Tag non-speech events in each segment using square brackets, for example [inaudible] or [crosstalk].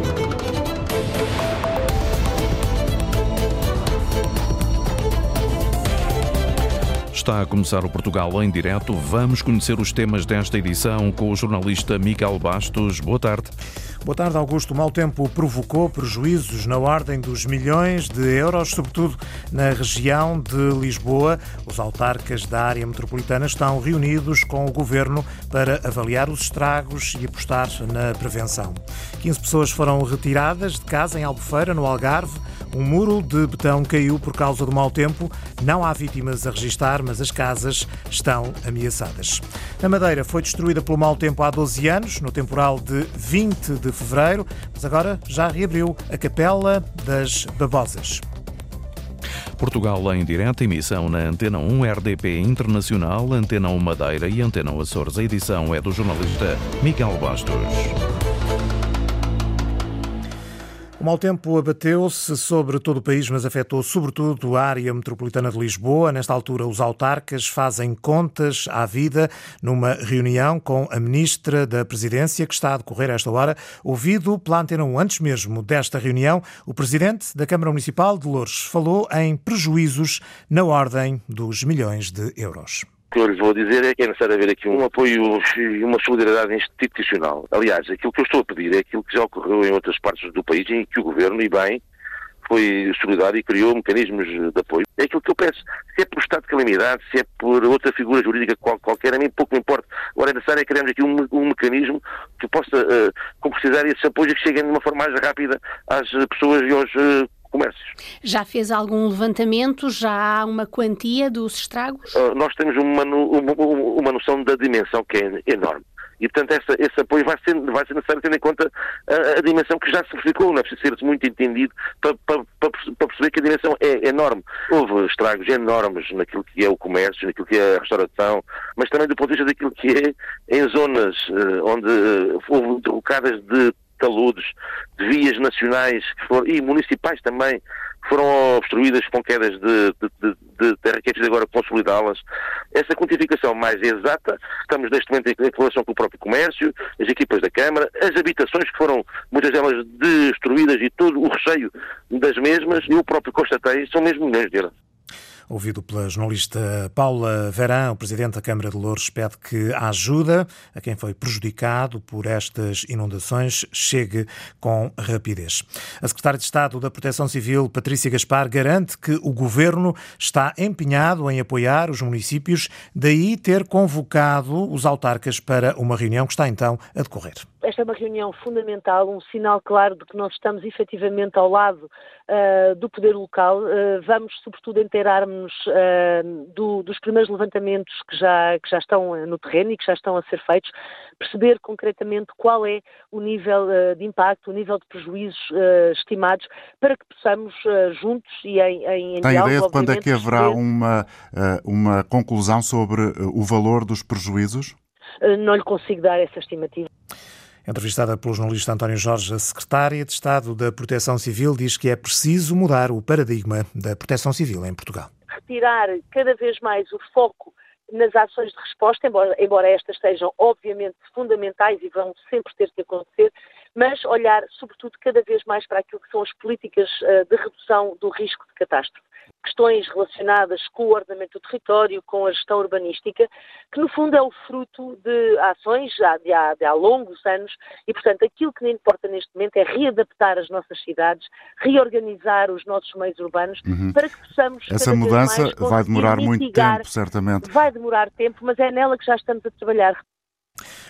Thank you. Está a começar o Portugal em direto. Vamos conhecer os temas desta edição com o jornalista Miguel Bastos. Boa tarde. Boa tarde, Augusto. O mau tempo provocou prejuízos na ordem dos milhões de euros, sobretudo na região de Lisboa. Os autarcas da área metropolitana estão reunidos com o governo para avaliar os estragos e apostar na prevenção. 15 pessoas foram retiradas de casa em Albufeira, no Algarve. Um muro de betão caiu por causa do mau tempo. Não há vítimas a registar, mas as casas estão ameaçadas. Na Madeira foi destruída pelo mau tempo há 12 anos, no temporal de 20 de fevereiro, mas agora já reabriu a Capela das Babosas. Portugal em direto, emissão na Antena 1 RDP Internacional, Antena 1 Madeira e Antena 1 Açores. A edição é do jornalista Miguel Bastos. O mau tempo abateu-se sobre todo o país, mas afetou sobretudo a área metropolitana de Lisboa. Nesta altura, os autarcas fazem contas à vida numa reunião com a ministra da Presidência, que está a decorrer a esta hora. Ouvido pela Antena 1, antes mesmo desta reunião, o presidente da Câmara Municipal de Lourdes falou em prejuízos na ordem dos milhões de euros. Que eu lhe vou dizer é que é necessário haver aqui um apoio e uma solidariedade institucional. Aliás, aquilo que eu estou a pedir é aquilo que já ocorreu em outras partes do país em que o Governo, e bem, foi solidário e criou mecanismos de apoio. É aquilo que eu peço. Se é por estado de calamidade, se é por outra figura jurídica qual, qualquer, a mim pouco me importa. Agora é necessário é criarmos aqui um, um mecanismo que possa uh, concretizar esses apoios que cheguem de uma forma mais rápida às pessoas e aos uh, comércios. Já fez algum levantamento? Já há uma quantia dos estragos? Uh, nós temos uma, uma, noção da dimensão que é enorme. E, portanto, essa, esse apoio vai ser, vai ser necessário tendo em conta a, a dimensão que já se verificou. Não é preciso ser muito entendido para, para, para, perceber que a dimensão é enorme. Houve estragos enormes naquilo que é o comércio, naquilo que é a restauração, mas também do ponto de vista daquilo que é em zonas uh, onde uh, houve derrocadas de taludes, de vias nacionais foram, e municipais também, que foram obstruídas com quedas de, de, de, de agora consolidá-las. Essa quantificação mais exata, estamos neste momento em relação com o próprio comércio, as equipas da Câmara, as habitações que foram, muitas delas destruídas e todo o recheio das mesmas, e o próprio constatei, são mesmo milhões de euros. Ouvido pela jornalista Paula Verã, o presidente da Câmara de Louros pede que a ajuda a quem foi prejudicado por estas inundações chegue com rapidez. A secretária de Estado da Proteção Civil, Patrícia Gaspar, garante que o governo está empenhado em apoiar os municípios, daí ter convocado os autarcas para uma reunião que está então a decorrer esta é uma reunião fundamental, um sinal claro de que nós estamos efetivamente ao lado uh, do poder local. Uh, vamos, sobretudo, inteirar-nos uh, do, dos primeiros levantamentos que já, que já estão no terreno e que já estão a ser feitos, perceber concretamente qual é o nível de impacto, o nível de prejuízos estimados, para que possamos, juntos e em, em, em Tem diálogo, ideia de quando é que haverá uma, uma conclusão sobre o valor dos prejuízos? Não lhe consigo dar essa estimativa. Entrevistada pelo jornalista António Jorge, a secretária de Estado da Proteção Civil diz que é preciso mudar o paradigma da proteção civil em Portugal. Retirar cada vez mais o foco nas ações de resposta, embora, embora estas sejam obviamente fundamentais e vão sempre ter que acontecer, mas olhar sobretudo cada vez mais para aquilo que são as políticas eh, de redução do risco de catástrofe questões relacionadas com o ordenamento do território, com a gestão urbanística, que no fundo é o fruto de ações já de há, de há longos anos e, portanto, aquilo que importa neste momento é readaptar as nossas cidades, reorganizar os nossos meios urbanos uhum. para que possamos. Essa mudança vai demorar muito tempo, certamente. Vai demorar tempo, mas é nela que já estamos a trabalhar.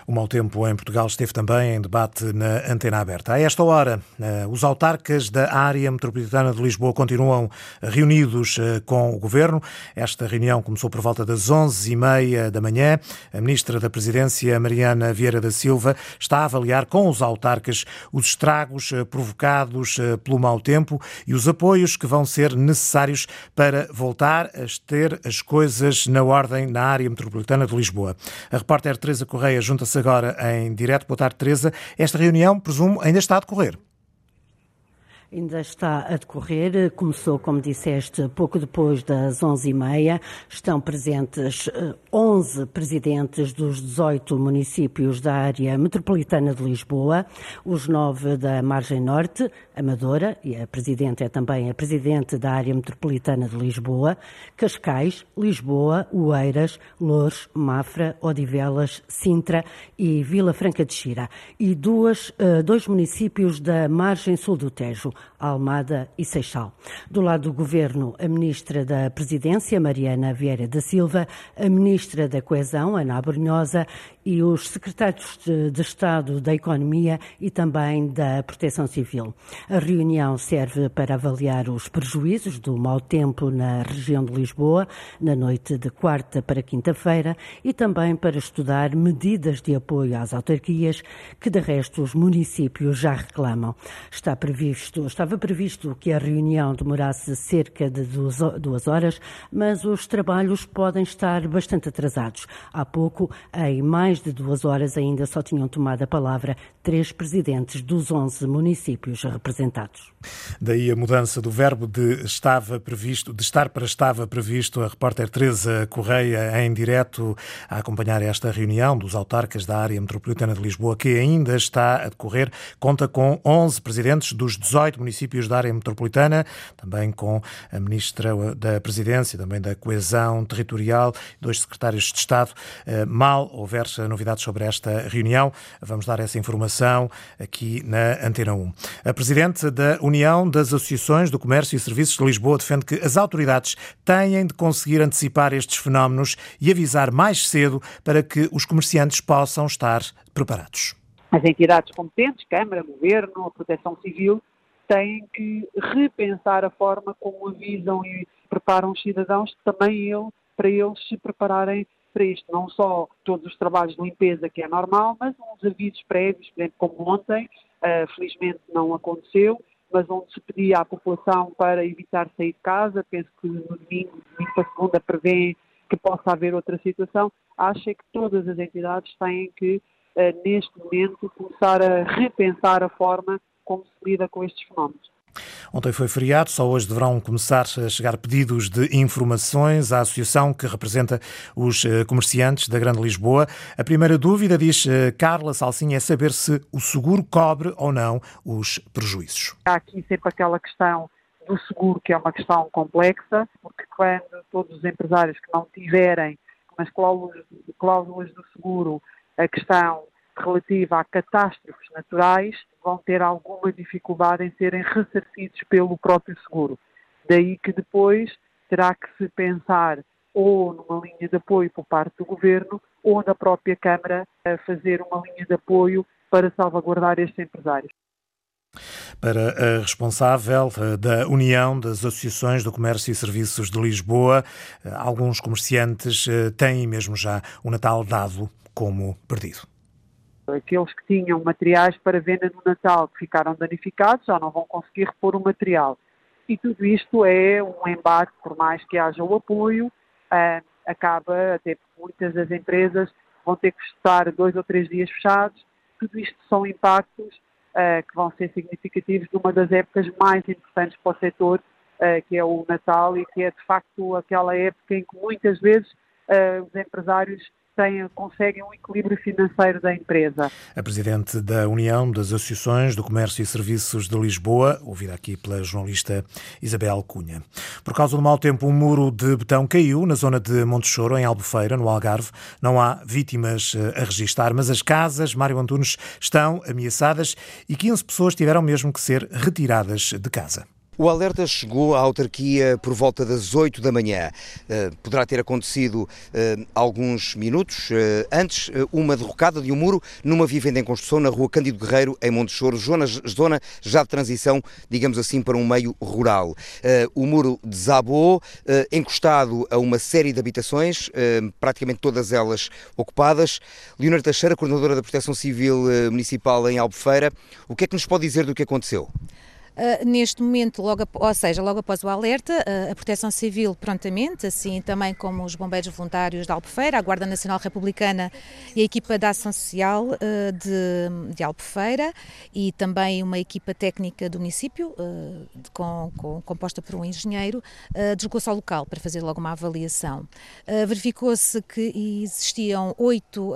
O mau tempo em Portugal esteve também em debate na antena aberta. A esta hora, eh, os autarcas da área metropolitana de Lisboa continuam reunidos eh, com o governo. Esta reunião começou por volta das 11h30 da manhã. A ministra da Presidência, Mariana Vieira da Silva, está a avaliar com os autarcas os estragos eh, provocados pelo mau tempo e os apoios que vão ser necessários para voltar a ter as coisas na ordem na área metropolitana de Lisboa. A repórter Teresa Correia junta-se agora em direto. Boa tarde, Teresa. Esta reunião, presumo, ainda está a decorrer. Ainda está a decorrer. Começou, como disseste, pouco depois das 11h30. Estão presentes 11 eh, presidentes dos 18 municípios da área metropolitana de Lisboa, os nove da Margem Norte, Amadora, e a presidente é também a presidente da área metropolitana de Lisboa, Cascais, Lisboa, Oeiras, Loures, Mafra, Odivelas, Sintra e Vila Franca de Xira. E duas, eh, dois municípios da margem sul do Tejo, Almada e Seixal. Do lado do governo, a ministra da Presidência, Mariana Vieira da Silva, a ministra da Coesão, Ana Abrunhosa, e os secretários de, Estado da Economia e também da Proteção Civil. A reunião serve para avaliar os prejuízos do mau tempo na região de Lisboa, na noite de quarta para quinta-feira, e também para estudar medidas de apoio às autarquias que, de resto, os municípios já reclamam. Está previsto, estava previsto que a reunião demorasse cerca de duas horas, mas os trabalhos podem estar bastante atrasados. Há pouco, em mais de duas horas ainda só tinham tomado a palavra três presidentes dos 11 municípios representados. Daí a mudança do verbo de estava previsto, de estar para estava previsto. A repórter Teresa Correia em direto a acompanhar esta reunião dos autarcas da área metropolitana de Lisboa, que ainda está a decorrer. Conta com 11 presidentes dos 18 municípios da área metropolitana, também com a ministra da Presidência, também da Coesão Territorial, dois secretários de Estado. Eh, mal houver novidades sobre esta reunião. Vamos dar essa informação aqui na Antena 1. A Presidente da União das Associações do Comércio e Serviços de Lisboa defende que as autoridades têm de conseguir antecipar estes fenómenos e avisar mais cedo para que os comerciantes possam estar preparados. As entidades competentes, Câmara, Governo, Proteção Civil, têm que repensar a forma como avisam e preparam os cidadãos, também ele, para eles se prepararem para isto, não só todos os trabalhos de limpeza, que é normal, mas uns avisos prévios, por exemplo, como ontem, uh, felizmente não aconteceu, mas onde se pedia à população para evitar sair de casa, penso que no domingo, domingo para segunda, prevê que possa haver outra situação, acho que todas as entidades têm que, uh, neste momento, começar a repensar a forma como se lida com estes fenómenos. Ontem foi feriado, só hoje deverão começar a chegar pedidos de informações à associação que representa os eh, comerciantes da Grande Lisboa. A primeira dúvida, diz eh, Carla Salsinha, é saber se o seguro cobre ou não os prejuízos. Há aqui sempre aquela questão do seguro, que é uma questão complexa, porque quando todos os empresários que não tiverem nas cláusulas, cláusulas do seguro a questão relativa a catástrofes naturais vão ter alguma dificuldade em serem ressarcidos pelo próprio seguro. Daí que depois terá que se pensar ou numa linha de apoio por parte do Governo ou na própria Câmara a fazer uma linha de apoio para salvaguardar estes empresários. Para a responsável eh, da União das Associações do Comércio e Serviços de Lisboa, eh, alguns comerciantes eh, têm mesmo já o Natal dado como perdido aqueles que tinham materiais para venda no Natal que ficaram danificados já não vão conseguir repor o material. E tudo isto é um embate, por mais que haja o apoio, uh, acaba, até muitas das empresas vão ter que estar dois ou três dias fechados. Tudo isto são impactos uh, que vão ser significativos de uma das épocas mais importantes para o setor, uh, que é o Natal, e que é de facto aquela época em que muitas vezes os empresários têm, conseguem um equilíbrio financeiro da empresa. A Presidente da União das Associações do Comércio e Serviços de Lisboa, ouvida aqui pela jornalista Isabel Cunha. Por causa do mau tempo, um muro de betão caiu na zona de Montechoro, em Albufeira, no Algarve. Não há vítimas eh, a registrar, mas as casas, Mário Antunes, estão ameaçadas e 15 pessoas tiveram mesmo que ser retiradas de casa. O alerta chegou à autarquia por volta das 8 da manhã. Uh, poderá ter acontecido uh, alguns minutos uh, antes uma derrocada de um muro numa vivenda em construção na rua Cândido Guerreiro, em Montechoro, zona já de transição, digamos assim, para um meio rural. o muro desabou, encostado a uma série de habitações, praticamente todas elas ocupadas. Leonor Teixeira, coordenadora da Proteção Civil Municipal em Albufeira, o que é que nos pode dizer do que aconteceu? Uh, neste momento, logo, ou seja, logo após o alerta, uh, a Proteção Civil prontamente, assim também como os bombeiros voluntários da Albufeira, a Guarda Nacional Republicana e a equipa da Ação Social uh, de, de Albufeira e também uma equipa técnica do município, com, com, composta por um engenheiro, deslocou-se ao local para fazer logo uma avaliação. Verificou-se que existiam oito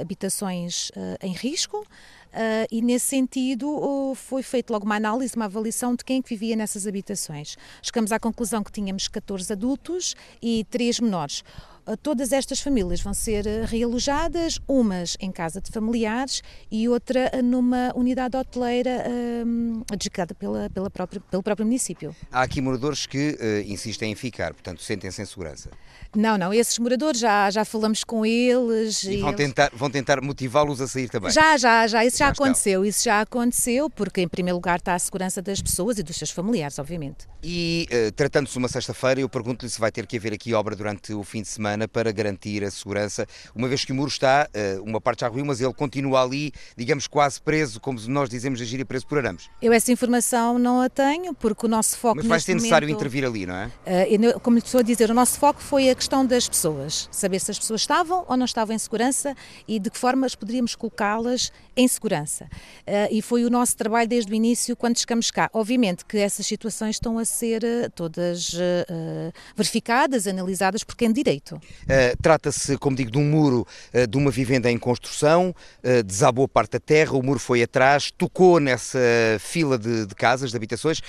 habitações em risco. Uh, e nesse sentido uh, foi feita logo uma análise, uma avaliação de quem é vivia nessas habitações. Chegamos à conclusão que tínhamos 14 adultos e 3 menores. Ah, todas estas famílias vão ser ah, realojadas, umas em casa de familiares e outra ah, numa unidade hoteleira um, adjudicada pela, pela própria, pelo próprio município. Há aqui moradores que uh, insistem em ficar, portanto sentem-se em segurança. Não, não, esses moradores já, já falamos com eles. E, e vão, eles... tentar, vão tentar motivá-los a sair também? Já, já, já, isso já, já aconteceu, isso já aconteceu, porque em primeiro lugar está a segurança das pessoas e dos seus familiares, obviamente. E uh, tratando-se de uma sexta-feira, eu pergunto-lhe se vai ter que haver aqui obra durante o fim de semana semana para garantir a segurança, uma vez que o muro está, eh, uma parte já ruiu, mas ele continua ali, digamos, quase preso, como nós dizemos a gíria, preso por arames. Eu essa informação não a tenho, porque o nosso foco Mas vai ser necessário momento, intervir ali, não é? Eh, como lhe estou a dizer, o nosso foco foi a questão das pessoas, saber se as pessoas estavam ou não estavam em segurança e de que formas poderíamos colocá-las em segurança. Eh, e foi o nosso trabalho desde o início, quando chegamos cá. Obviamente que essas situações estão a ser todas verificadas, analisadas por quem de direito. Uh, Trata-se, como digo, de um muro uh, de uma vivenda em construção, uh, desabou parte da terra, o muro foi atrás, tocou nessa fila de, de casas, de habitações,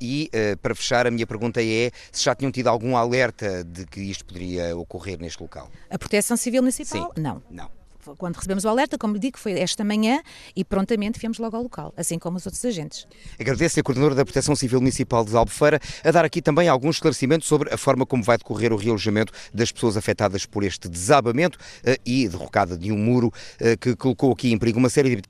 e para fechar, a minha pergunta é se já tinham tido algum alerta de que isto poderia ocorrer neste local? A Proteção Civil Municipal? Sim. Não. Não quando recebemos o alerta, como lhe digo, foi esta manhã e prontamente viemos logo ao local, assim como os outros agentes. Agradeço a Coordenadora da Proteção Civil Municipal de Albufeira a dar aqui também alguns esclarecimentos sobre a forma como vai decorrer o realojamento das pessoas afetadas por este desabamento eh, e derrocada de um muro eh, que colocou aqui em perigo uma série de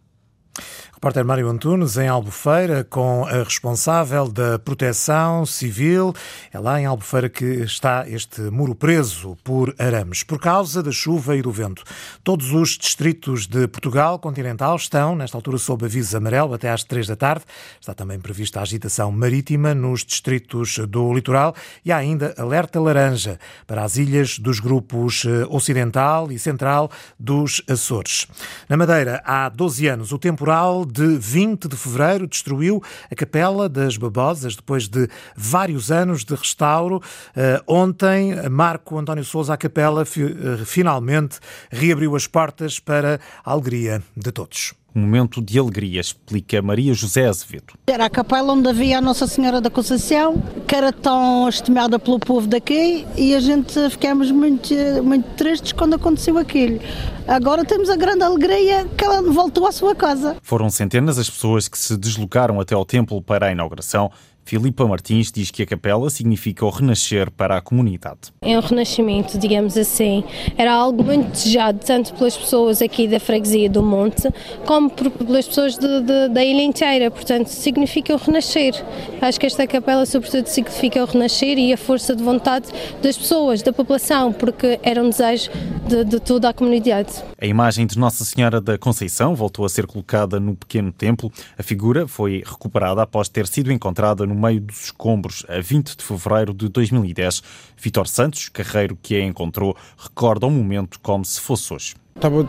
Repórter Mário Antunes, em Albufeira, com a responsável da Proteção Civil. É lá em Albufeira que está este muro preso por arames, por causa da chuva e do vento. Todos os distritos de Portugal continental estão, nesta altura, sob aviso amarelo até às três da tarde. Está também prevista a agitação marítima nos distritos do litoral e há ainda alerta laranja para as ilhas dos grupos eh, ocidental e central dos Açores. Na Madeira, há 12 anos, o temporal de 20 de fevereiro destruiu a Capela das Babosas depois de vários anos de restauro. Uh, ontem, Marco António Souza, a Capela uh, finalmente reabriu as portas para a alegria de todos momento de alegria, explica Maria José Azevedo. Era a capela onde havia a Nossa Senhora da Conceição, que era tão estimada pelo povo daqui, e a gente ficamos muito, muito tristes quando aconteceu aquilo. Agora temos a grande alegria que ela voltou à sua casa. Foram centenas as pessoas que se deslocaram até ao templo para a inauguração Filipa Martins diz que a capela significa o renascer para a comunidade. É um renascimento, digamos assim. Era algo muito desejado, tanto pelas pessoas aqui da freguesia do Monte, como pelas pessoas de, de, da ilha inteira. Portanto, significa o renascer. Acho que esta capela, sobretudo, significa o renascer e a força de vontade das pessoas, da população, porque era um desejo de, de toda a comunidade. A imagem de Nossa Senhora da Conceição voltou a ser colocada no pequeno templo. A figura foi recuperada após ter sido encontrada no meio dos escombros a 20 de fevereiro de 2010. Vitor Santos, carreiro que a encontrou, recorda o momento como se fosse hoje. Estava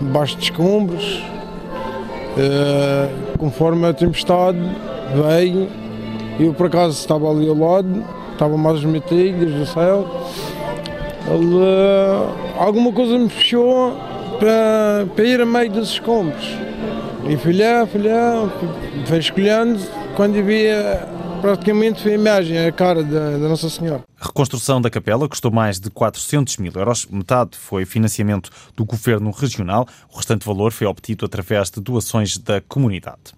debaixo de escombros, uh, conforme a tempestade veio, eu por acaso estava ali ao lado, estava mais metido desde o céu. Ele, uh, alguma coisa me fechou para, para ir a meio dos escombros. E fui lá, fui fui escolhendo, quando via praticamente foi a imagem, a cara da, da, Nossa Senhora. A reconstrução da capela custou mais de 400 mil euros. Metade foi financiamento do governo regional. O restante valor foi obtido através de doações da comunidade.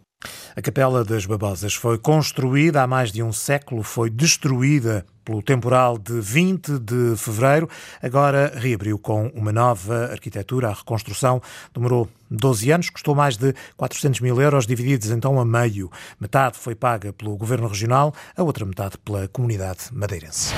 A Capela das Babosas foi construída há mais de um século, foi destruída pelo temporal de 20 de fevereiro, agora reabriu com uma nova arquitetura. A reconstrução demorou 12 anos, custou mais de 400 mil euros, divididos então a meio. Metade foi paga pelo Governo Regional, a outra metade pela comunidade madeirense.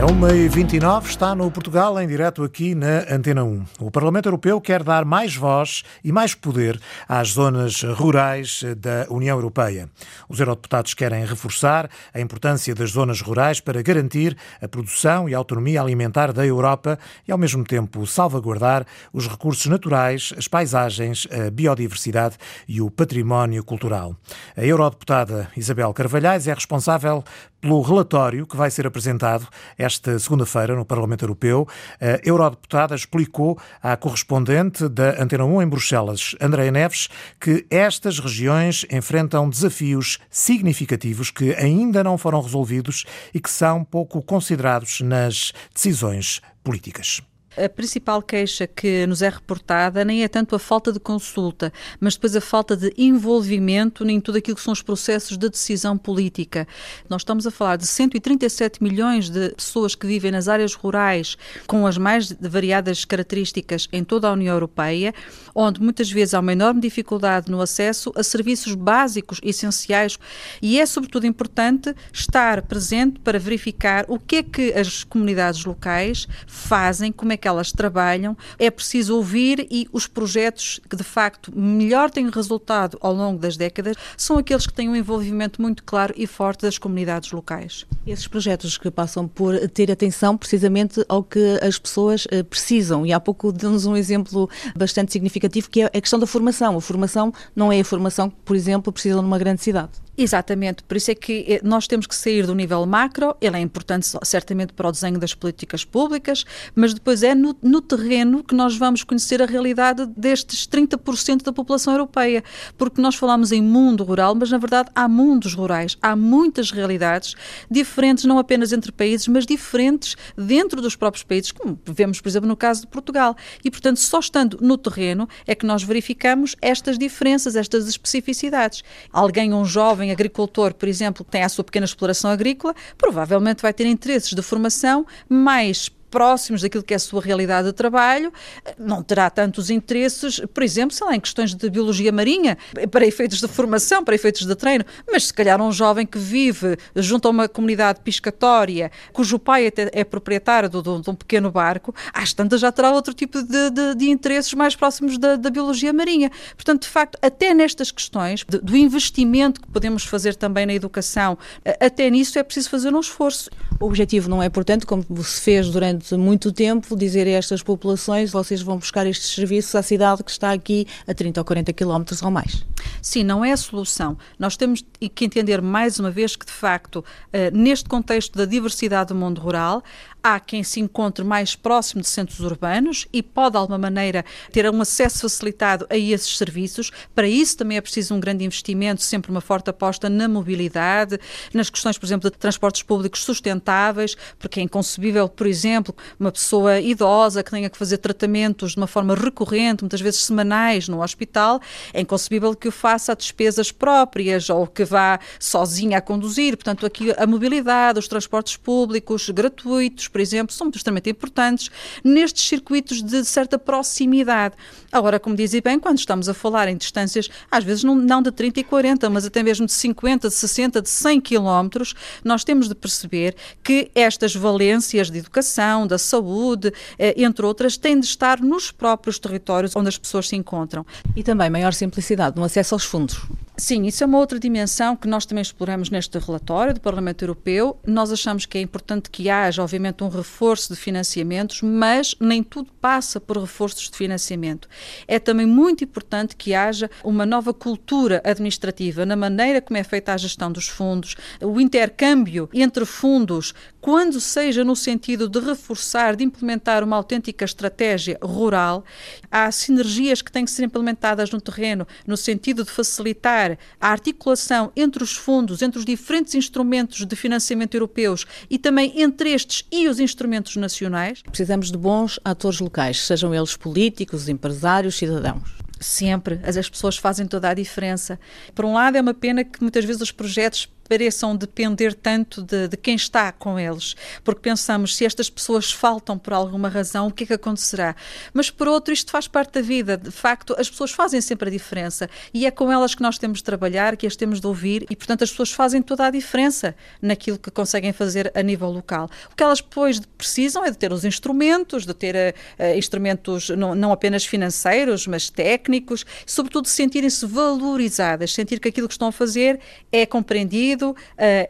É uma e 29 está no Portugal em direto aqui na Antena 1. O Parlamento Europeu quer dar mais voz e mais poder às zonas rurais da União Europeia. Os eurodeputados querem reforçar a importância das zonas rurais para garantir a produção e a autonomia alimentar da Europa e, ao mesmo tempo, salvaguardar os recursos naturais, as paisagens, a biodiversidade e o património cultural. A eurodeputada Isabel Carvalhais é responsável pelo relatório que vai ser apresentado esta segunda-feira no Parlamento Europeu. A eurodeputada explicou à correspondente da Antena 1 em Bruxelas, Andréa Neves, que estas regiões enfrentam desafios significativos que ainda não foram resolvidos e que são pouco considerados nas decisões políticas. A principal queixa que nos é reportada nem é tanto a falta de consulta, mas depois a falta de envolvimento em tudo aquilo que são os processos de decisão política. Nós estamos a falar de 137 milhões de pessoas que vivem nas áreas rurais, com as mais variadas características em toda a União Europeia, onde muitas vezes há uma enorme dificuldade no acesso a serviços básicos essenciais e é sobretudo importante estar presente para verificar o que é que as comunidades locais fazem, como é que elas trabalham, é preciso ouvir e os projetos que de facto melhor têm resultado ao longo das décadas são aqueles que têm um envolvimento muito claro e forte das comunidades locais. Esses projetos que passam por ter atenção precisamente ao que as pessoas eh, precisam e há pouco deu-nos um exemplo bastante significativo que é a questão da formação. A formação não é a formação que, por exemplo, precisam numa grande cidade. Exatamente, por isso é que eh, nós temos que sair do nível macro, ele é importante certamente para o desenho das políticas públicas, mas depois é no, no terreno que nós vamos conhecer a realidade destes 30% da população europeia, porque nós falamos em mundo rural, mas na verdade há mundos rurais, há muitas realidades diferentes, não apenas entre países, mas diferentes dentro dos próprios países, como vemos, por exemplo, no caso de Portugal. E, portanto, só estando no terreno é que nós verificamos estas diferenças, estas especificidades. Alguém, um jovem, agricultor, por exemplo, que tem a sua pequena exploração agrícola, provavelmente vai ter interesses de formação mais próximos daquilo que é a sua realidade de trabalho, não terá tantos interesses, por exemplo, sei lá, em questões de biologia marinha, para efeitos de formação, para efeitos de treino, mas se calhar um jovem que vive junto a uma comunidade piscatória, cujo pai até é proprietário de, de, de um pequeno barco, às tantas já terá outro tipo de, de, de interesses mais próximos da, da, biologia marinha. Portanto, de facto, até nestas questões do investimento que podemos fazer também na educação, até nisso é preciso fazer um esforço. O objetivo não é, portanto, como se fez durante durante muito tempo dizer a estas populações vocês vão buscar estes serviços à cidade que está aqui a 30 ou 40 quilómetros ou mais. Sim, não é a solução. Nós temos que entender mais uma vez que, de facto, eh, neste contexto da diversidade do mundo rural, há quem se encontre mais próximo de centros urbanos e pode, de alguma maneira, ter um acesso facilitado a esses serviços. Para isso também é preciso um grande investimento, sempre uma forte aposta na mobilidade, nas questões, por exemplo, de transportes públicos sustentáveis, porque é inconcebível, por exemplo, uma pessoa idosa que tenha que fazer tratamentos de uma forma recorrente, muitas vezes semanais, no hospital, é inconcebível que o faça a despesas próprias ou que vá sozinha a conduzir. Portanto, aqui a mobilidade, os transportes públicos gratuitos, por exemplo, são extremamente importantes nestes circuitos de certa proximidade. Agora, como dizia bem, quando estamos a falar em distâncias, às vezes não, não de 30 e 40, mas até mesmo de 50, de 60, de 100 quilómetros, nós temos de perceber que estas valências de educação, da saúde, eh, entre outras, têm de estar nos próprios territórios onde as pessoas se encontram. E também maior simplicidade no acesso aos fundos. Sim, isso é uma outra dimensão que nós também exploramos neste relatório do Parlamento Europeu. Nós achamos que é importante que haja, obviamente, um reforço de financiamentos, mas nem tudo passa por reforços de financiamento. É também muito importante que haja uma nova cultura administrativa na maneira como é feita a gestão dos fundos, o intercâmbio entre fundos, quando seja no sentido de reforçar, de implementar uma autêntica estratégia rural. Há sinergias que têm que ser implementadas no terreno no sentido de facilitar a articulação entre os fundos, entre os diferentes instrumentos de financiamento europeus e também entre estes e os instrumentos nacionais. Precisamos de bons atores locais, sejam eles políticos, empresários, cidadãos. Sempre. As pessoas fazem toda a diferença. Por um lado, é uma pena que muitas vezes os projetos pareçam depender tanto de, de, quem está com eles, porque pensamos se estas pessoas faltam por alguma razão, o que é que acontecerá? Mas por outro, isto faz parte da vida. De facto, as pessoas fazem sempre a diferença e é com elas que nós temos de trabalhar, que as temos de ouvir e, portanto, as pessoas fazem toda a diferença naquilo que conseguem fazer a nível local. O que elas depois precisam é de ter os instrumentos, de ter uh, instrumentos não, não apenas financeiros, mas técnicos, sobretudo sentirem-se valorizadas, sentir que aquilo que estão a fazer é compreendido, uh,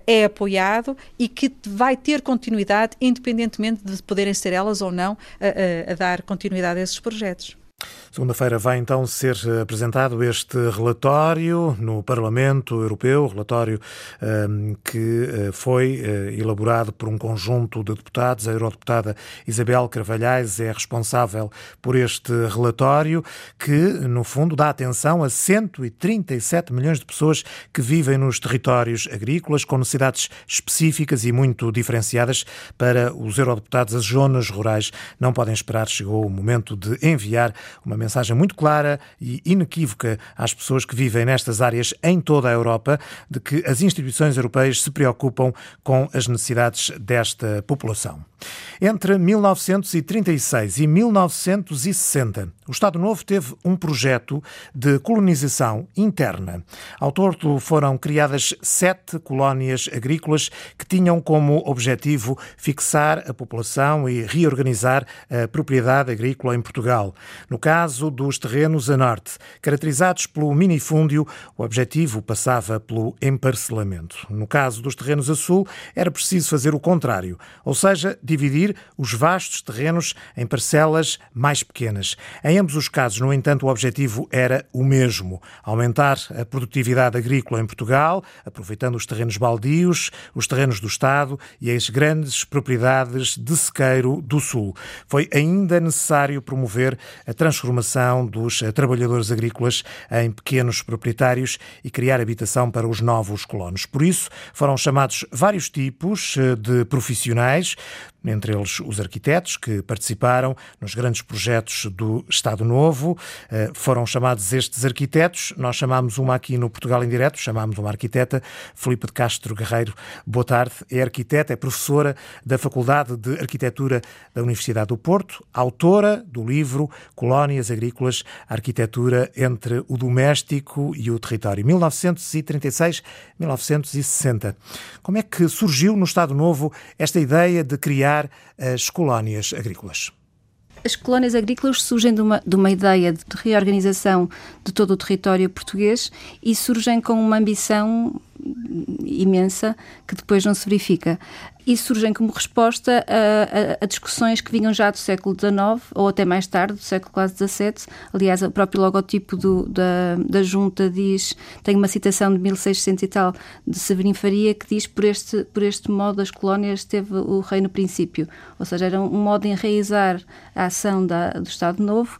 é apoiado e que vai ter continuidade, independentemente de poderem ser elas ou não a dar continuidade a esses projetos. Segunda-feira vai então ser apresentado este relatório no Parlamento Europeu, relatório um, que eh, foi uh, elaborado por um conjunto de deputados. A eurodeputada Isabel Carvalhais é responsável por este relatório que, no fundo, dá atenção a 137 milhões de pessoas que vivem nos territórios agrícolas com necessidades específicas e muito diferenciadas para os eurodeputados. As zonas rurais não podem esperar. Chegou o momento de enviar uma mensagem muito clara e inequívoca às pessoas que vivem nestas áreas em toda a Europa de que as instituições europeias se preocupam com as necessidades desta população. Entre 1936 e 1960, o Estado Novo teve um projeto de colonização interna. Ao todo foram criadas sete colónias agrícolas que tinham como objetivo fixar a população e reorganizar a propriedade agrícola em Portugal. No caso dos terrenos a norte, caracterizados pelo minifúndio, o objetivo passava pelo emparcelamento. No caso dos terrenos a sul, era preciso fazer o contrário, ou seja, dividir os vastos terrenos em parcelas mais pequenas. Em ambos os casos, no entanto, o objetivo era o mesmo: aumentar a produtividade agrícola em Portugal, aproveitando os terrenos baldios, os terrenos do Estado e as grandes propriedades de sequeiro do Sul. Foi ainda necessário promover a transformação dos trabalhadores agrícolas em pequenos proprietários e criar habitação para os novos colonos. Por isso, foram chamados vários tipos eh, de profissionais, entre eles os arquitetos que participaram nos grandes projetos do Estado Novo. Eh, foram chamados estes arquitetos. Nós chamámos uma aqui no Portugal em Direto, chamámos uma arquiteta, Filipe de Castro Guerreiro. Boa tarde. É arquiteta, é professora da Faculdade de Arquitetura da Universidade do Porto, autora do livro Colónias Agrícolas, Arquitetura entre o Doméstico e o Território, 1936-1960. Como é que surgiu no Estado Novo esta ideia de criar as colónias agrícolas. As colónias agrícolas surgem de uma, de uma ideia de reorganização de todo o território português e surgem com uma ambição imensa que depois não se verifica. E surgem como resposta a, a, a, discussões que vinham já do século XIX ou até mais tarde, do século quase XVII. Aliás, o próprio logotipo do, da, da junta diz, tem uma citação de 1600 e tal, de Severino Faria, que diz por este, por este modo as colónias teve o rei no princípio. Ou seja, era um modo de enraizar a ação da, do Estado Novo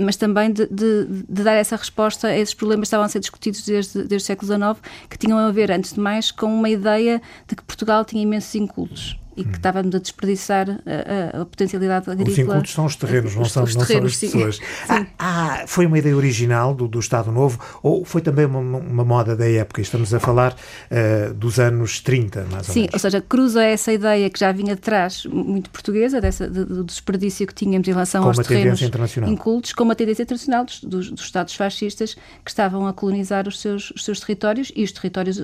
mas também de, de, de, dar essa resposta a esses problemas que estavam a ser discutidos desde, desde o século XIX, que tinham a ver, antes de mais, com uma ideia de que Portugal tinha imensos incultos e que estávamos a desperdiçar a, a, a potencialidade agrícola. Os incultos são os terrenos, não são, os não terrenos, são as pessoas. [laughs] Ah, ah, foi uma ideia original do, do Estado Novo ou foi também uma, uma moda da época? Estamos a falar uh, dos anos 30, mais ou Sim, menos. ou seja, cruza essa ideia que já vinha de trás, muito portuguesa, dessa, do desperdício que tínhamos em relação com aos terrenos incultos, com uma tendência internacional dos, dos, dos, Estados fascistas que estavam a colonizar os seus, os seus territórios e os territórios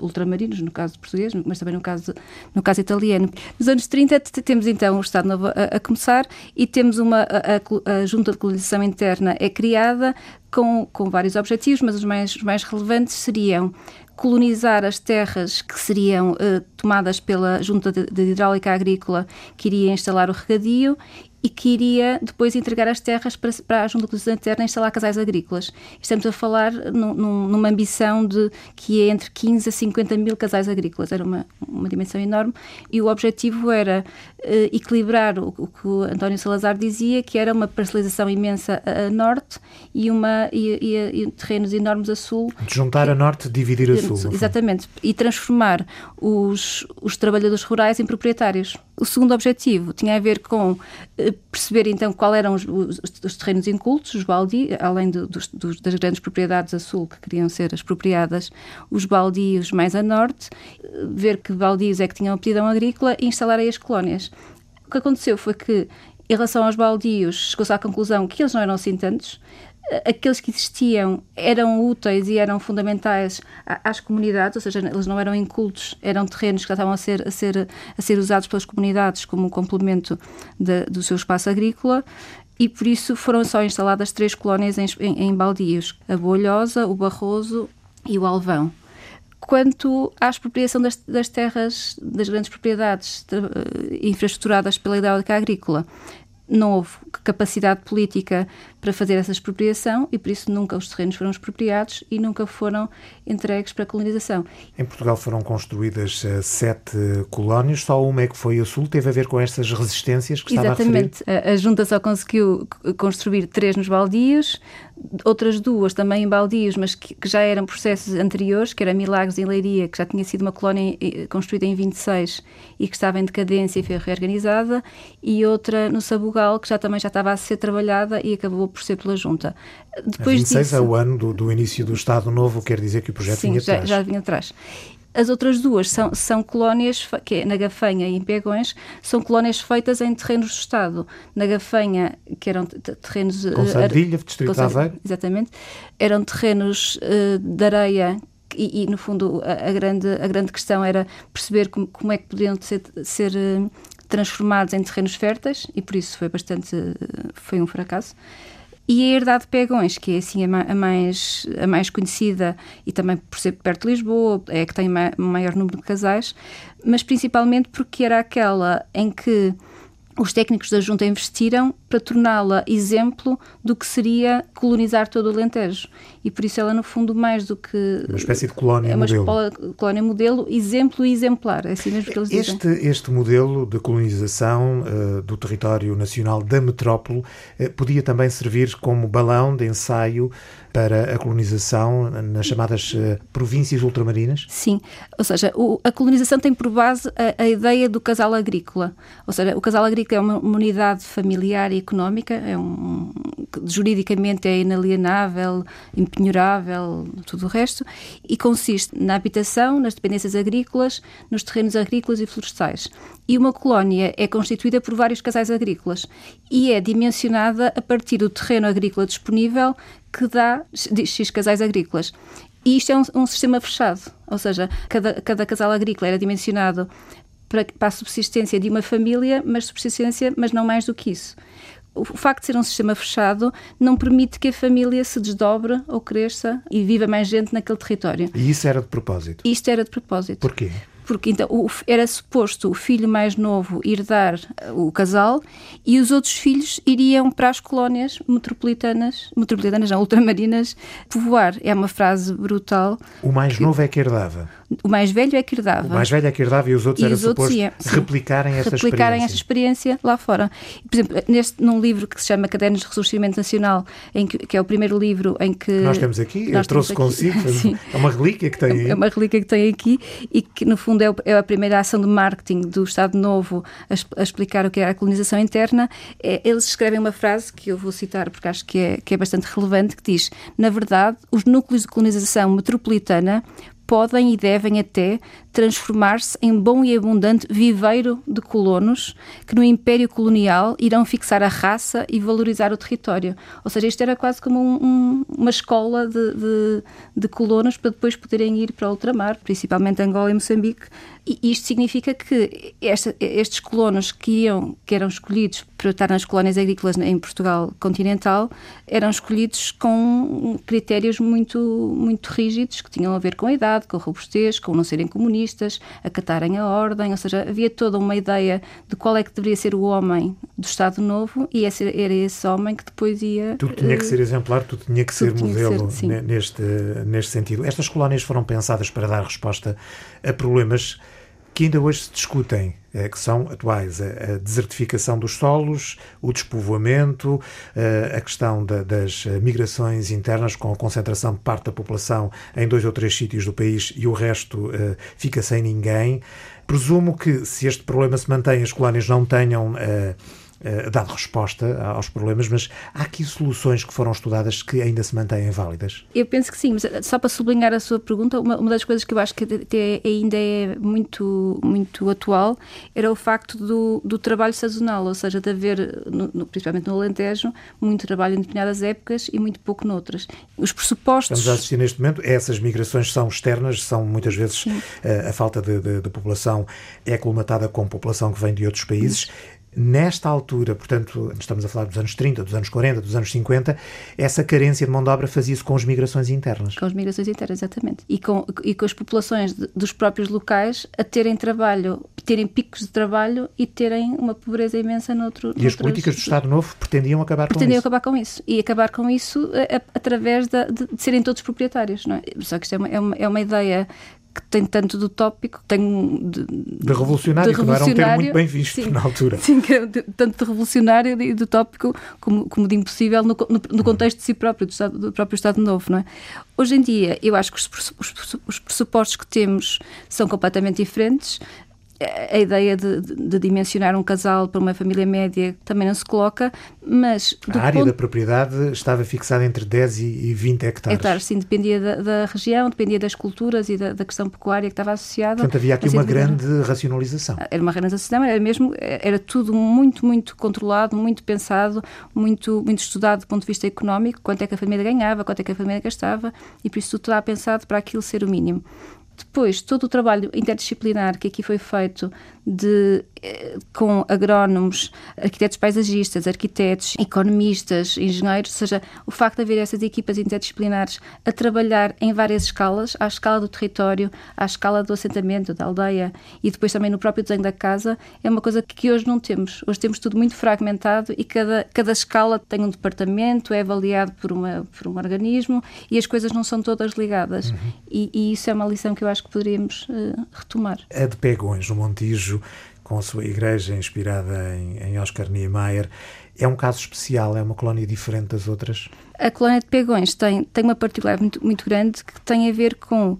ultramarinos, no caso português, mas também no caso, no caso italiano. Nos anos 30 temos então o Estado Novo a, a começar e temos uma a, a, Junta de Colonização Interna é criada com, com vários objetivos, mas os mais, os mais relevantes seriam colonizar as terras que seriam uh, tomadas pela Junta de, de Hidráulica Agrícola, que iria instalar o regadio, e que iria depois entregar as terras para, para a Junta de Colonização Interna instalar casais agrícolas. Estamos a falar num, numa ambição de que é entre 15 a 50 mil casais agrícolas. Era uma, uma dimensão enorme e o objetivo era uh, equilibrar o, o, que o António Salazar dizia, que era uma parcelização imensa a, a norte e, uma, e, e, e, terrenos enormes a sul. Juntar a norte, dividir a sul. Exatamente. E transformar os, os trabalhadores rurais em proprietários O segundo objetivo tinha a ver com eh, perceber então qual eram os, os, os terrenos incultos, os baldios, além do, dos, dos, das grandes propriedades a sul que queriam ser expropriadas, os baldios mais a norte, eh, ver que baldios é que tinham aptidão agrícola e instalar aí as colónias. O que aconteceu foi que, em relação aos baldios, chegou-se à conclusão que eles não eram assim tantos, aqueles que existiam eram úteis e eram fundamentais às comunidades, ou seja, eles não eram incultos, eram terrenos que já estavam a ser, a ser, a ser usados pelas comunidades como complemento de, do seu espaço agrícola e por isso foram só instaladas três colónias em, em, em baldios, a Bolhosa, o Barroso e o Alvão. Quanto à expropriação das, das terras, das grandes propriedades eh, infraestruturadas pela hidráulica agrícola, não houve capacidade política para fazer essa expropriação e por isso nunca os terrenos foram expropriados e nunca foram entregues para a colonização. Em Portugal foram construídas uh, sete colónias, só uma é que foi a sul, teve a ver com estas resistências que estava Exatamente. a referir? A, a Junta só conseguiu construir três nos baldios, outras duas também em baldios, mas que, que, já eram processos anteriores, que era Milagres em Leiria, que já tinha sido uma colónia eh, construída em 26 e que estava em decadência e foi reorganizada, e outra no Sabugal, que já também já estava a ser trabalhada e acabou por ser pela Junta. Depois a 26 disso, é o ano do, do, início do Estado Novo, quer dizer que o projeto sim, vinha já, atrás. já vinha atrás. As outras duas são, são colónias, que é na Gafanha e em Pegões, são colónias feitas em terrenos do Estado. Na Gafanha, que eram terrenos... Sardilha, uh, Distrito de Aveiro. Exatamente. Eram terrenos uh, de areia e, e, no fundo a, a, grande, a grande questão era perceber como, como é que podiam ser, ser uh, transformados em terrenos férteis e por isso foi bastante foi um fracasso e a Herdade de Pegões, que é assim a mais, a mais conhecida e também por ser perto de Lisboa, é que tem maior número de casais, mas principalmente porque era aquela em que os técnicos da Junta investiram para torná-la exemplo do que seria colonizar todo o Alentejo. E por isso ela, no fundo, mais do que... Uma espécie de colónia é uma modelo. colónia modelo, exemplo e exemplar. É assim mesmo que eles este, dizem. Este modelo de colonização uh, do território nacional da metrópole uh, podia também servir como balão de ensaio para a colonização nas chamadas uh, províncias ultramarinas? Sim, ou seja, o, a colonização tem por base a, a, ideia do casal agrícola. Ou seja, o casal agrícola é uma, uma unidade familiar e económica, é um, juridicamente é inalienável, impenhorável, tudo o resto, e consiste na habitação, nas dependências agrícolas, nos terrenos agrícolas e florestais. E uma colónia é constituída por vários casais agrícolas e é dimensionada a partir do terreno agrícola disponível que dá X casais agrícolas. E isto é um, um sistema fechado, ou seja, cada, cada casal agrícola era dimensionado para, para a subsistência de uma família, mas subsistência, mas não mais do que isso o facto de ser um sistema fechado não permite que a família se desdobre ou cresça e viva mais gente naquele território. E isso era de propósito? Isto era de propósito. Porquê? Porque então o, era suposto o filho mais novo herdar o casal e os outros filhos iriam para as colónias metropolitanas, metropolitanas não, [laughs] ultramarinas, povoar. É uma frase brutal. O mais que, novo é que herdava? O mais velho é que herdava. O mais velho é que herdava e os outros e era os suposto ia, replicarem esta replicarem essa experiência lá fora. Por exemplo, neste, num livro que se chama Cadernos de Ressurgimento Nacional, em que, que é o primeiro livro em que... Nós temos aqui, eu trouxe aqui. consigo, [laughs] é uma relíquia que tem aí. É uma relíquia que tem aqui e que, no fundo, é, é a primeira ação de marketing do Estado Novo a, a explicar o que é a colonização interna. É, eles escrevem uma frase que eu vou citar porque acho que é, que é bastante relevante, que diz, na verdade, os núcleos de colonização metropolitana podem e devem até transformar-se em bom e abundante viveiro de colonos que no Império Colonial irão fixar a raça e valorizar o território. Ou seja, isto era quase como um, um, uma escola de, de, de, colonos para depois poderem ir para ultramar, principalmente Angola e Moçambique. E isto significa que esta, estes colonos que, iam, que eram escolhidos para estar nas colónias agrícolas em Portugal continental eram escolhidos com critérios muito, muito rígidos que tinham a ver com a idade, com a robustez, com não serem comunistas acatarem a ordem, ou seja, havia toda uma ideia de qual é que deveria ser o homem do Estado Novo e esse, era esse homem que depois ia. Tudo tinha que ser exemplar, tudo tinha que tudo ser tinha modelo que ser, neste, neste sentido. Estas colónias foram pensadas para dar resposta a problemas que ainda hoje se discutem, eh, que são atuais, a desertificação dos solos, o despovoamento, eh, a questão das migrações internas com a concentração de parte da população em dois ou três sítios do país e o resto eh, fica sem ninguém. Presumo que se este problema se mantém, as colónias não tenham uh, dado resposta aos problemas, mas há aqui soluções que foram estudadas que ainda se mantêm válidas? Eu penso que sim, mas eh, só para sublinhar a sua pergunta, uma, uma das coisas que eu acho que até ainda é muito, muito atual era o facto do, do trabalho sazonal, ou seja, de haver, no, no, principalmente no Alentejo, muito trabalho em determinadas épocas e muito pouco noutras. Os pressupostos. Estamos a assistir neste momento, essas migrações são externas, são muitas vezes a, a falta de, de, de, população é colmatada com população que vem de outros países. Sim Nesta altura, portanto, estamos a falar dos anos 30, dos anos 40, dos anos 50, essa carência de mão de obra fazia-se com as migrações internas. Com as migrações internas, exatamente. E com, e com as populações de, dos próprios locais a terem trabalho, terem picos de trabalho e terem uma pobreza imensa noutro. E as políticas do Estado Novo pretendiam acabar pretendiam com isso? Pretendiam acabar com isso. E acabar com isso a, a, através de, de, de, serem todos proprietários, não é? Só que isto é uma, é uma, é uma ideia que tem tanto do tópico, tem de, de revolucionário, de revolucionário, que não era um muito bem visto sim, na altura. [laughs] Sim, é tanto de revolucionário e do tópico como, como de impossível no, no, no contexto de si próprio, do, estado, do, próprio Estado Novo, não é? Hoje em dia, eu acho que os, os pressupostos que temos são completamente diferentes a ideia de, de, dimensionar um casal para uma família média também não se coloca, mas... A área ponto... da propriedade estava fixada entre 10 e 20 hectares. Hectares, sim, dependia da, da região, dependia das culturas e da, da, questão pecuária que estava associada. Portanto, havia aqui uma grande racionalização. Era uma racionalização, era mesmo, era tudo muito, muito controlado, muito pensado, muito, muito estudado do ponto de vista económico, quanto é que a família ganhava, quanto é que a família gastava, e por isso tudo estava pensado para aquilo ser o mínimo. Depois, todo o trabalho interdisciplinar que aqui foi feito de, eh, com agrónomos, arquitetos paisagistas, arquitetos, economistas, engenheiros, ou seja, o facto de haver essas equipas interdisciplinares a trabalhar em várias escalas, à escala do território, à escala do assentamento, da aldeia e depois também no próprio desenho da casa, é uma coisa que hoje não temos. Hoje temos tudo muito fragmentado e cada, cada escala tem um departamento, é avaliado por, uma, por um organismo e as coisas não são todas ligadas. Uhum. E, e, isso é uma lição que eu acho que poderíamos uh, retomar. A de Pegões, no Montijo, com a sua igreja inspirada em, em Oscar Niemeyer. É um caso especial, é uma colónia diferente das outras? A colónia de Pegões tem, tem uma particularidade muito, muito grande que tem a ver com.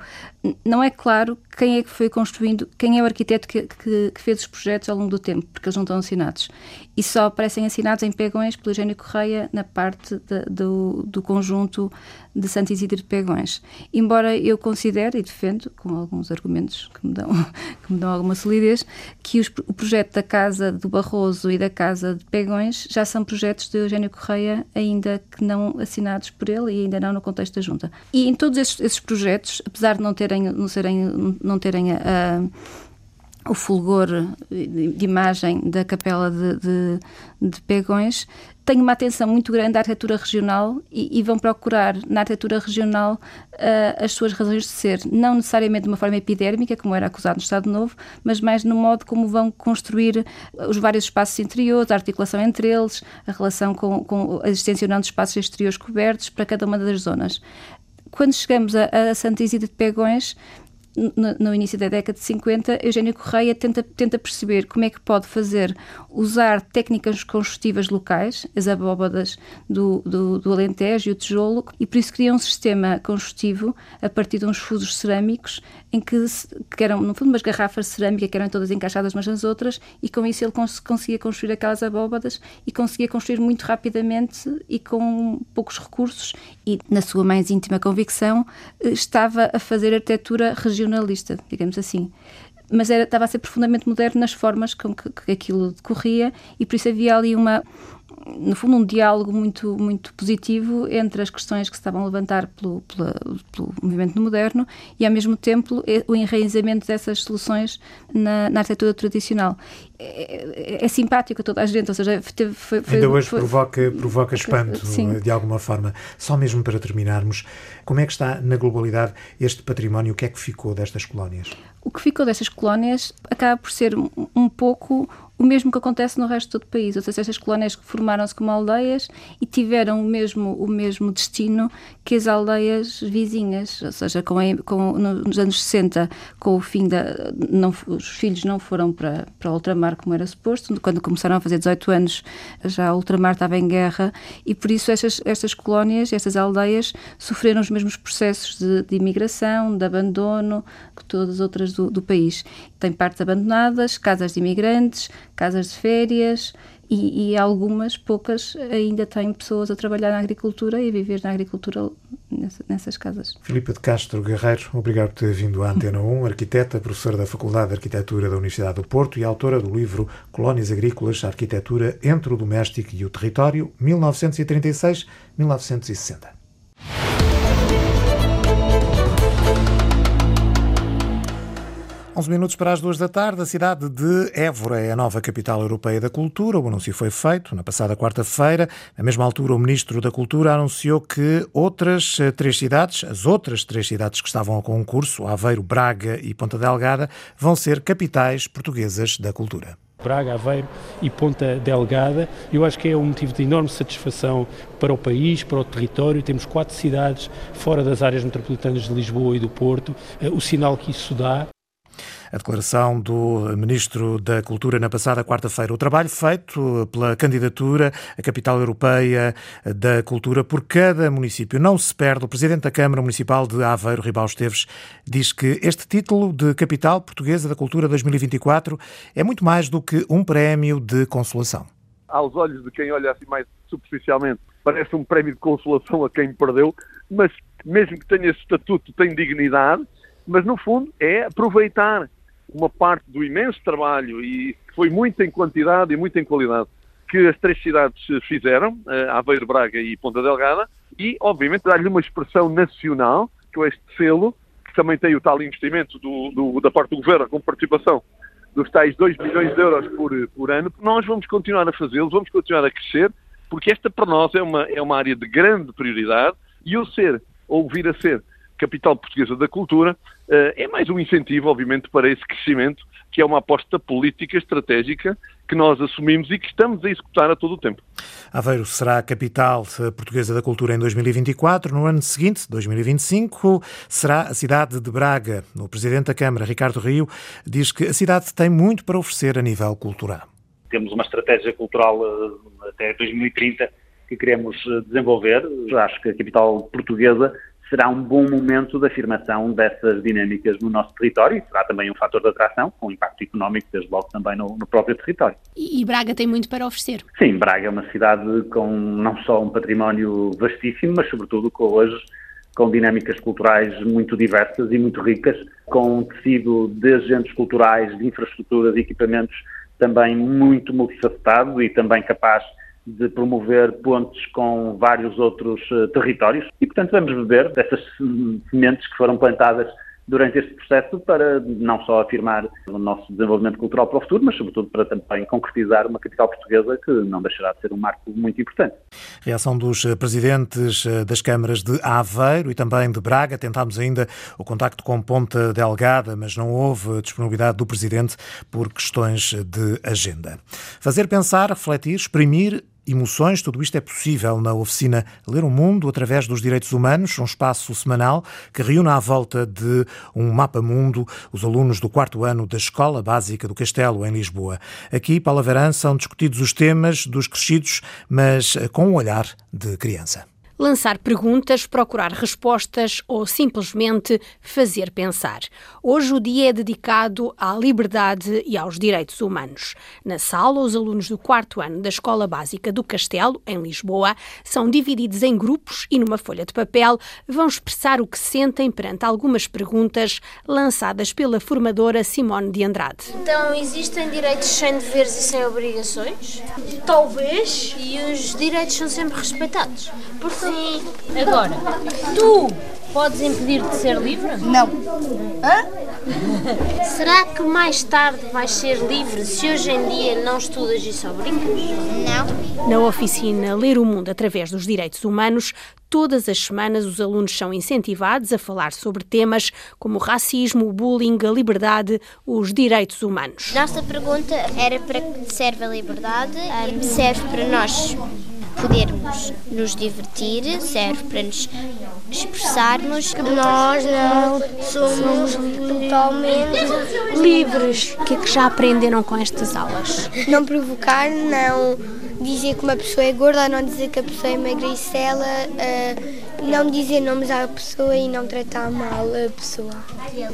Não é claro quem é que foi construindo, quem é o arquiteto que, que, que, fez os projetos ao longo do tempo, porque eles não estão assinados. E só aparecem assinados em Pegões pelo Eugênio Correia na parte de, do, do conjunto de Santo Isidro de Pegões. Embora eu considere e defendo, com alguns argumentos que me dão, [laughs] que me dão alguma solidez, que os, o projeto da Casa do Barroso e da Casa de Pegões já são projetos de Eugênio Correia, ainda que não assinados por ele e ainda não no contexto da Junta. E em todos esses, esses projetos, apesar de não terem, não serem, não terem a, a o fulgor de imagem da capela de, de, de Pegões, têm uma atenção muito grande à arquitetura regional e, e vão procurar na arquitetura regional uh, as suas razões de ser, não necessariamente de uma forma epidérmica, como era acusado no Estado Novo, mas mais no modo como vão construir os vários espaços interiores, a articulação entre eles, a relação com, com a existência ou não de espaços exteriores cobertos para cada uma das zonas. Quando chegamos a, a Santa Isidro de Pegões, no, no, início da década de 50, Eugênio Correia tenta, tenta perceber como é que pode fazer, usar técnicas construtivas locais, as abóbadas do, do, do Alentejo e o tijolo, e por isso cria um sistema construtivo a partir de uns fusos cerâmicos em que, que eram, no fundo, umas garrafas de cerâmica que eram todas encaixadas umas nas outras, e com isso ele cons conseguia construir aquelas abóbadas e conseguia construir muito rapidamente e com poucos recursos, e na sua mais íntima convicção, eh, estava a fazer arquitetura digamos assim mas era, estava a ser profundamente moderno nas formas com que, que aquilo decorria e por isso havia ali uma, no fundo, um diálogo muito, muito positivo entre as questões que se estavam a levantar pelo, pelo movimento moderno e, ao mesmo tempo, o enraizamento dessas soluções na, na arquitetura tradicional. É, é, é, simpático a toda a gente, ou seja, teve, foi, foi, Ainda hoje foi, provoca, provoca espanto, sim. de alguma forma. Só mesmo para terminarmos, como é que está na globalidade este património? O que é que ficou destas colónias? O que ficou destas colónias acaba por ser um pouco o mesmo que acontece no resto do país. Ou seja, estas colónias formaram-se como aldeias e tiveram o mesmo, o mesmo destino que as aldeias vizinhas. Ou seja, com, com, nos anos 60, com o fim da. Não, os filhos não foram para, para o ultramar como era suposto. Quando começaram a fazer 18 anos, já o ultramar estava em guerra e por isso estas, estas colónias, estas aldeias, sofreram os mesmos processos de, de imigração, de abandono que todas as outras do, do país. Tem partes abandonadas, casas de imigrantes, casas de férias e, e, algumas, poucas, ainda têm pessoas a trabalhar na agricultura e a viver na agricultura nessa, nessas casas. Filipe de Castro Guerreiro, obrigado por ter vindo à Antena 1, arquiteta, professora da Faculdade de Arquitetura da Universidade do Porto e autora do livro Colónias Agrícolas, Arquitetura entre o Doméstico e o Território, 1936-1960. 11 minutos para as duas da tarde, a cidade de Évora é a nova capital europeia da cultura. O anúncio foi feito na passada quarta-feira. Na mesma altura, o ministro da Cultura anunciou que outras eh, três cidades, as outras três cidades que estavam ao concurso, Aveiro, Braga e Ponta Delgada, vão ser capitais portuguesas da cultura. Braga, Aveiro e Ponta Delgada. Eu acho que é um motivo de enorme satisfação para o país, para o território. Temos quatro cidades fora das áreas metropolitanas de Lisboa e do Porto. Eh, o sinal que isso dá a declaração do Ministro da Cultura na passada quarta-feira. O trabalho feito pela candidatura à Capital Europeia da Cultura por cada município não se perde. O Presidente da Câmara Municipal de Aveiro, Ribal Esteves, diz que este título de Capital Portuguesa da Cultura 2024 é muito mais do que um prémio de consolação. Aos olhos de quem olha assim mais superficialmente, parece um prémio de consolação a quem perdeu, mas mesmo que tenha estatuto, tem dignidade, mas no fundo é aproveitar uma parte do imenso trabalho, e foi muito em quantidade e muito em qualidade, que as três cidades fizeram, eh, Aveiro, Braga e Ponta Delgada, e, obviamente, dar-lhe uma expressão nacional, que é este selo, que também tem o tal investimento do, do, da parte do Governo, com participação dos tais 2 milhões de euros por, por ano. Nós vamos continuar a fazê-los, vamos continuar a crescer, porque esta para nós é uma, é uma área de grande prioridade e o ser, ou vir a ser, capital portuguesa da cultura, eh, é mais um incentivo, obviamente, para esse crescimento, que é uma aposta política estratégica que nós assumimos e que estamos a executar a todo o tempo. Aveiro será a capital portuguesa da cultura em 2024. No ano seguinte, 2025, será a cidade de Braga. O presidente da Câmara, Ricardo Rio, diz que a cidade tem muito para oferecer a nível cultural. Temos uma estratégia cultural eh, até 2030 que queremos eh, desenvolver. Acho que a capital portuguesa será um bom momento de afirmação dessas dinâmicas no nosso território e será também um fator de atração, com impacto económico, desde logo, também no, no, próprio território. E Braga tem muito para oferecer. Sim, Braga é uma cidade com não só um património vastíssimo, mas sobretudo com hoje com dinâmicas culturais muito diversas e muito ricas, com um tecido de agentes culturais, de infraestruturas e equipamentos também muito multifacetado e também capaz de promover pontes com vários outros uh, territórios e, portanto, vamos beber dessas sementes que foram plantadas durante este processo para não só afirmar o nosso desenvolvimento cultural para o futuro, mas sobretudo para também concretizar uma capital portuguesa que não deixará de ser um marco muito importante. Reação dos eh, presidentes eh, das câmaras de Aveiro e também de Braga. Tentámos ainda o contacto com Ponta Delgada, mas não houve disponibilidade do presidente por questões de agenda. Fazer pensar, refletir, exprimir emoções. Tudo isto é possível na oficina Ler o Mundo através dos Direitos Humanos, um espaço semanal que reúne à volta de um mapa mundo os alunos do quarto ano da Escola Básica do Castelo, em Lisboa. Aqui, Paula Verã, são discutidos os temas dos crescidos, mas com um olhar de criança lançar perguntas, procurar respostas ou simplesmente fazer pensar. Hoje o dia é dedicado à liberdade e aos direitos humanos. Na sala, os alunos do quarto ano da Escola Básica do Castelo, em Lisboa, são divididos em grupos e numa folha de papel vão expressar o que sentem perante algumas perguntas lançadas pela formadora Simone de Andrade. Então, existem direitos sem deveres e sem obrigações? Talvez. E os direitos são sempre respeitados? Sim. Agora, tu Podes impedir de ser livre? Não. Hã? [laughs] Será que mais tarde vais ser livre se hoje em dia não estudas e só brincas? Não. Na oficina Ler o Mundo através dos Direitos Humanos, todas as semanas os alunos são incentivados a falar sobre temas como o racismo, o bullying, a liberdade, os direitos humanos. Nossa pergunta era para que serve a liberdade? Um, serve para nós podermos nos divertir, serve para nos expressarmos. Nós não somos totalmente livres. O que é que já aprenderam com estas aulas? Não provocar, não dizer que uma pessoa é gorda, não dizer que a pessoa é magricela, uh, não dizer nomes à pessoa e não tratar mal a pessoa.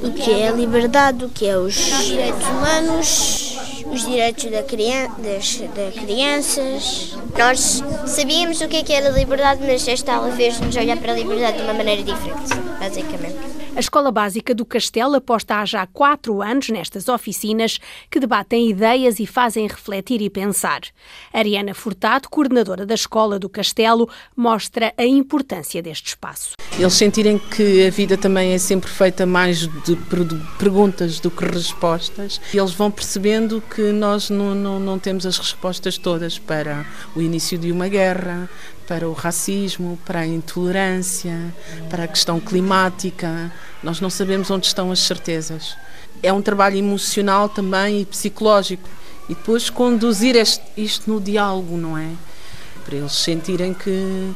O que é a liberdade, o que é os direitos humanos, os direitos da crian das da crianças. Nós sabíamos o que, é que era liberdade, mas esta aula fez-nos olhar para a liberdade de uma maneira diferente, basicamente. A Escola Básica do Castelo aposta há já quatro anos nestas oficinas que debatem ideias e fazem refletir e pensar. Ariana Furtado, coordenadora da Escola do Castelo, mostra a importância deste espaço. Eles sentirem que a vida também é sempre feita mais de perguntas do que respostas, eles vão percebendo que nós não, não, não temos as respostas todas para o início de uma guerra, para o racismo, para a intolerância, para a questão climática. Nós não sabemos onde estão as certezas. É um trabalho emocional também e psicológico. E depois conduzir este, isto no diálogo, não é? Para eles sentirem que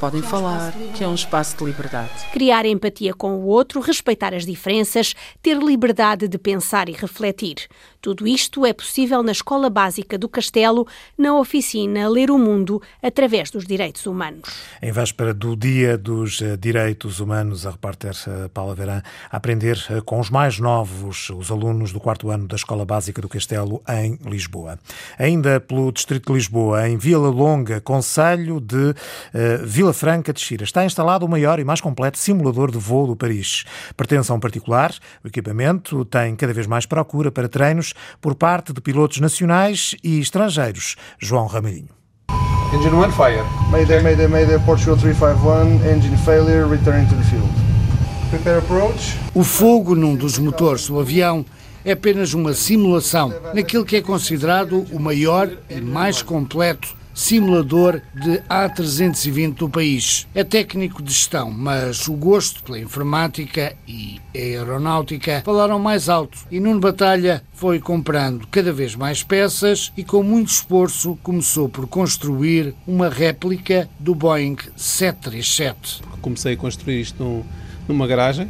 podem falar, que é um espaço de liberdade. Criar empatia com o outro, respeitar as diferenças, ter liberdade de pensar e refletir. Tudo isto é possível na Escola Básica do Castelo, na oficina Ler o Mundo através dos direitos humanos. Em véspera do Dia dos eh, Direitos Humanos, a repórter eh, Paula Verã aprender eh, com os mais novos, os alunos do quarto ano da Escola Básica do Castelo, em Lisboa. Ainda pelo Distrito de Lisboa, em Vila Longa, Conselho de uh, Vila Franca de Xira, está instalado o maior e mais completo simulador de voo do país. Pertence a um particular, o equipamento tem cada vez mais procura para treinos por parte de pilotos nacionais e estrangeiros. João Ramalhinho. Engine 1, fire. Mayday, Mayday, Mayday, Portugal 351, engine failure, returning to the field. Prepare approach. O fogo num dos motores do avião é apenas uma simulação naquilo que é considerado o maior e mais completo simulador de A320 do país. É técnico de gestão, mas o gosto pela informática e aeronáutica falaram mais alto e Nuno Batalha foi comprando cada vez mais peças e com muito esforço começou por construir uma réplica do Boeing 737. Comecei a construir isto numa garagem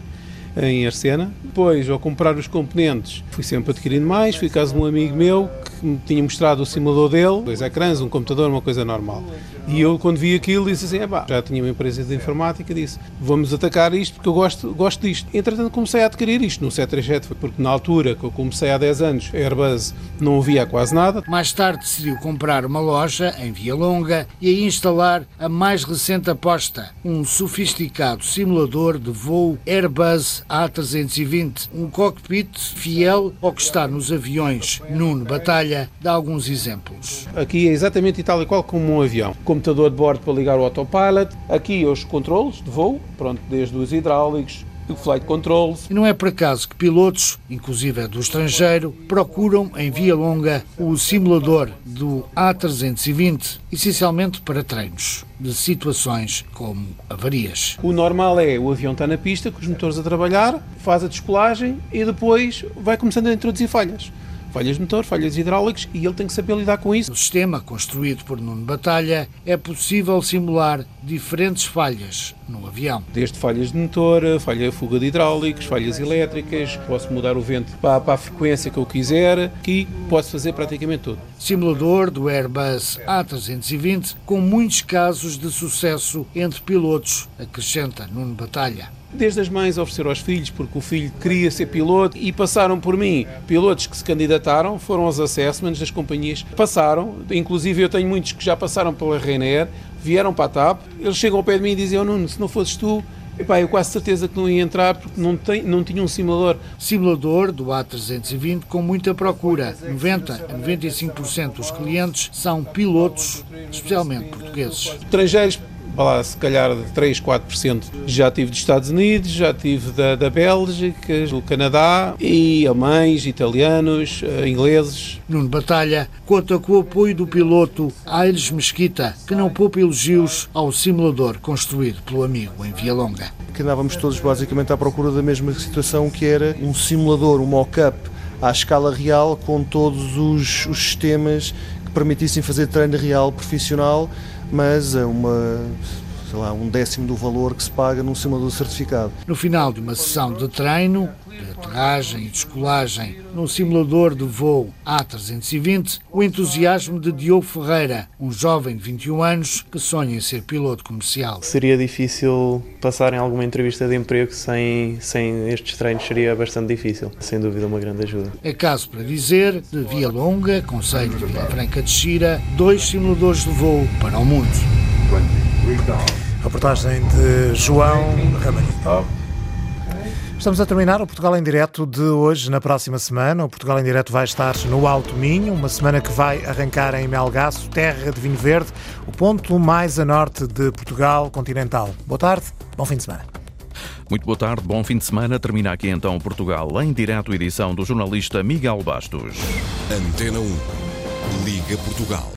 em Arcena. Depois, ao comprar os componentes, fui sempre adquirindo mais. Fui caso de um amigo meu que me tinha mostrado o simulador dele, dois ecrãs, um computador, uma coisa normal. E eu, quando vi aquilo, disse assim: já tinha uma empresa de informática, disse: vamos atacar isto porque eu gosto, gosto disto. Entretanto, comecei a adquirir isto no 737, porque na altura que eu comecei há 10 anos, a Airbus não havia quase nada. Mais tarde decidiu comprar uma loja em Via Longa e a instalar a mais recente aposta, um sofisticado simulador de voo Airbus A320, um cockpit fiel ao que está nos aviões Nuno Batalha dá alguns exemplos. Aqui é exatamente tal e qual como um avião. Computador de bordo para ligar o autopilot. Aqui os controles de voo, pronto, desde os hidráulicos, o flight controls. E não é por acaso que pilotos, inclusive do estrangeiro, procuram em via longa o simulador do A320, essencialmente para treinos de situações como avarias. O normal é o avião está na pista, com os motores a trabalhar, faz a descolagem e depois vai começando a introduzir falhas falhas de motor, falhas hidráulicas e ele tem que saber lidar com isso. No sistema construído por Nuno Batalha é possível simular diferentes falhas no avião. Desde falhas de motor, falha fuga de hidráulicos, falhas elétricas, posso mudar o vento para, para a frequência que eu quiser, aqui posso fazer praticamente tudo. Simulador do Airbus A320 com muitos casos de sucesso entre pilotos, acrescenta Nuno Batalha. Desde as mães oferecer aos filhos, porque o filho queria ser piloto e passaram por mim pilotos que se candidataram, foram aos assessments das companhias, passaram, inclusive eu tenho muitos que já passaram pela Rainer, vieram para a TAP, eles chegam ao pé de mim e dizem, oh Nuno, se não fosses tu, Epá, eu quase certeza que não ia entrar porque não, tem, não tinha um simulador. Simulador do A320 com muita procura. 90 a 95% dos clientes são pilotos, especialmente portugueses. Estrangeiros lá, se calhar 3, 4%. Já tive dos Estados Unidos, já tive da, da Bélgica, do Canadá e alemães, italianos, eh, ingleses. Nuno Batalha conta com o apoio do piloto Aires Mesquita, que não poupa elogios ao simulador construído pelo amigo em Via Longa. Que andávamos todos basicamente à procura da mesma situação que era um simulador, um mock-up à escala real com todos os, os sistemas que permitissem fazer treino real profissional, mas a uma sei lá, um décimo do valor que se paga num simulador certificado. No final de uma sessão de treino, aterragem e descolagem num simulador de voo A320, o entusiasmo de Diogo Ferreira, um jovem de 21 anos que sonha em ser piloto comercial. Seria difícil passar em alguma entrevista de emprego sem, sem estes treinos, seria bastante difícil. Sem dúvida, uma grande ajuda. É caso para dizer, de Via Longa, Conselho de Vila Franca de Xira, dois simuladores de voo para o mundo. Reportagem de João Ramalho. Estamos a terminar o Portugal em Direto de hoje. Na próxima semana, o Portugal em Direto vai estar no Alto Minho, uma semana que vai arrancar em Melgaço, terra de vinho verde, o ponto mais a norte de Portugal continental. Boa tarde, bom fim de semana. Muito boa tarde, bom fim de semana. Termina aqui então Portugal em Direto, edição do jornalista Miguel Bastos. Antena 1, Liga Portugal.